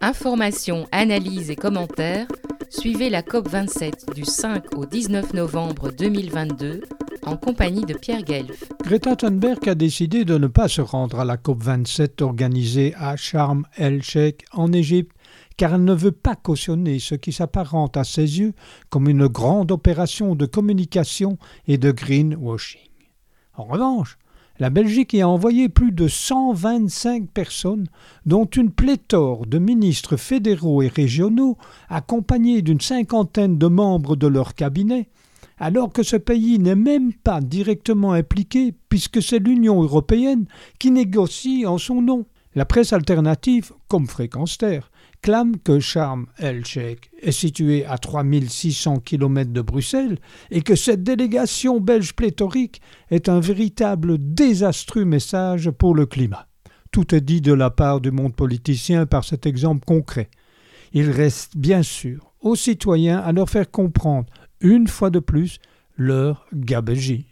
Informations, analyses et commentaires, suivez la COP27 du 5 au 19 novembre 2022 en compagnie de Pierre Guelf. Greta Thunberg a décidé de ne pas se rendre à la COP27 organisée à Sharm el-Sheikh en Égypte car elle ne veut pas cautionner ce qui s'apparente à ses yeux comme une grande opération de communication et de greenwashing. En revanche, la Belgique y a envoyé plus de 125 personnes, dont une pléthore de ministres fédéraux et régionaux, accompagnés d'une cinquantaine de membres de leur cabinet, alors que ce pays n'est même pas directement impliqué puisque c'est l'Union européenne qui négocie en son nom. La presse alternative, comme Fréquence clame que Sharm el-Sheikh est situé à 3600 km de Bruxelles et que cette délégation belge pléthorique est un véritable désastreux message pour le climat. Tout est dit de la part du monde politicien par cet exemple concret. Il reste bien sûr aux citoyens à leur faire comprendre, une fois de plus, leur gabegie.